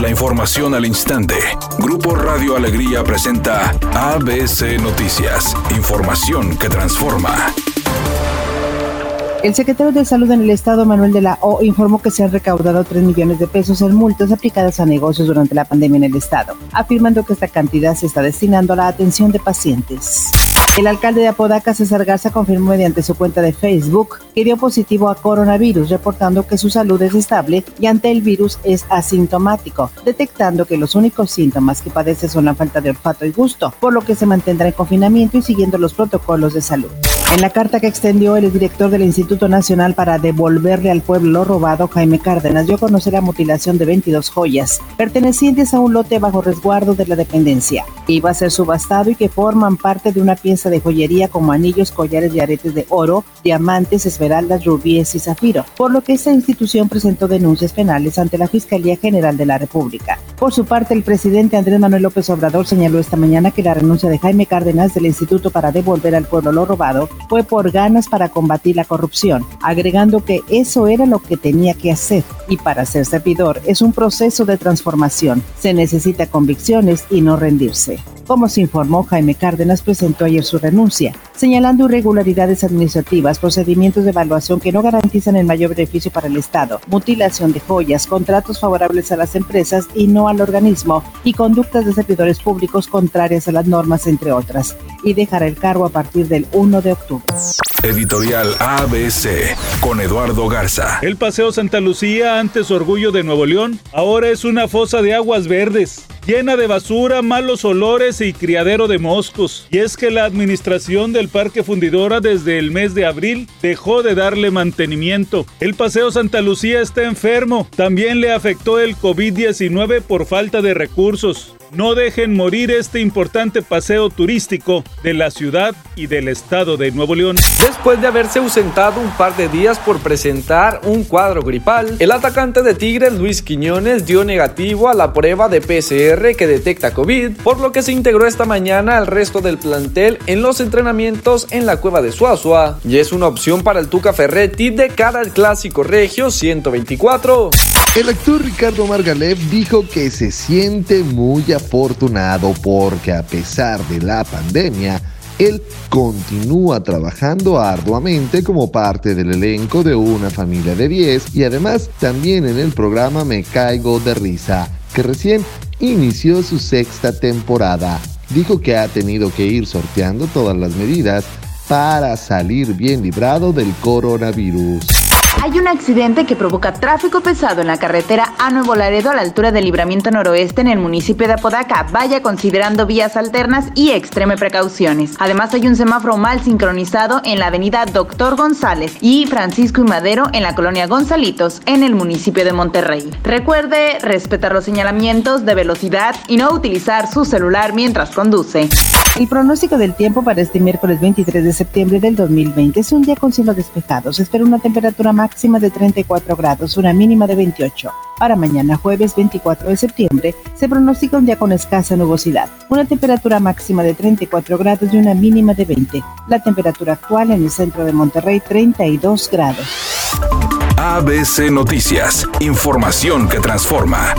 La información al instante. Grupo Radio Alegría presenta ABC Noticias. Información que transforma. El secretario de Salud en el Estado, Manuel de la O, informó que se han recaudado 3 millones de pesos en multas aplicadas a negocios durante la pandemia en el Estado, afirmando que esta cantidad se está destinando a la atención de pacientes. El alcalde de Apodaca, César Garza, confirmó mediante su cuenta de Facebook que dio positivo a coronavirus, reportando que su salud es estable y ante el virus es asintomático, detectando que los únicos síntomas que padece son la falta de olfato y gusto, por lo que se mantendrá en confinamiento y siguiendo los protocolos de salud. En la carta que extendió el director del Instituto Nacional para devolverle al pueblo lo robado, Jaime Cárdenas, dio a conocer la mutilación de 22 joyas pertenecientes a un lote bajo resguardo de la dependencia. Iba a ser subastado y que forman parte de una pieza de joyería como anillos, collares y aretes de oro, diamantes, esmeraldas, rubíes y zafiro, por lo que esta institución presentó denuncias penales ante la Fiscalía General de la República. Por su parte, el presidente Andrés Manuel López Obrador señaló esta mañana que la renuncia de Jaime Cárdenas del Instituto para devolver al pueblo lo robado fue por ganas para combatir la corrupción, agregando que eso era lo que tenía que hacer y para ser servidor es un proceso de transformación. Se necesita convicciones y no rendirse. Como se informó, Jaime Cárdenas presentó ayer su renuncia, señalando irregularidades administrativas, procedimientos de evaluación que no garantizan el mayor beneficio para el Estado, mutilación de joyas, contratos favorables a las empresas y no al organismo, y conductas de servidores públicos contrarias a las normas, entre otras, y dejará el cargo a partir del 1 de octubre. Editorial ABC con Eduardo Garza. El Paseo Santa Lucía, antes orgullo de Nuevo León, ahora es una fosa de aguas verdes llena de basura, malos olores y criadero de moscos. Y es que la administración del Parque Fundidora desde el mes de abril dejó de darle mantenimiento. El Paseo Santa Lucía está enfermo. También le afectó el COVID-19 por falta de recursos. No dejen morir este importante paseo turístico de la ciudad y del estado de Nuevo León. Después de haberse ausentado un par de días por presentar un cuadro gripal, el atacante de Tigres Luis Quiñones dio negativo a la prueba de PCR que detecta COVID, por lo que se integró esta mañana al resto del plantel en los entrenamientos en la cueva de Suazua y es una opción para el Tuca Ferretti de cara al clásico regio 124. El actor Ricardo Margalef dijo que se siente muy afortunado porque a pesar de la pandemia, él continúa trabajando arduamente como parte del elenco de una familia de 10 y además también en el programa Me Caigo de Risa, que recién inició su sexta temporada. Dijo que ha tenido que ir sorteando todas las medidas para salir bien librado del coronavirus. Hay un accidente que provoca tráfico pesado en la carretera a Nuevo Laredo a la altura del libramiento noroeste en el municipio de Apodaca. Vaya considerando vías alternas y extreme precauciones. Además hay un semáforo mal sincronizado en la avenida Doctor González y Francisco y Madero en la colonia Gonzalitos en el municipio de Monterrey. Recuerde respetar los señalamientos de velocidad y no utilizar su celular mientras conduce. El pronóstico del tiempo para este miércoles 23 de septiembre del 2020 es un día con cielos despejados. Se espera una temperatura máxima de 34 grados, una mínima de 28. Para mañana jueves 24 de septiembre se pronostica un día con escasa nubosidad, una temperatura máxima de 34 grados y una mínima de 20. La temperatura actual en el centro de Monterrey 32 grados. ABC Noticias, información que transforma.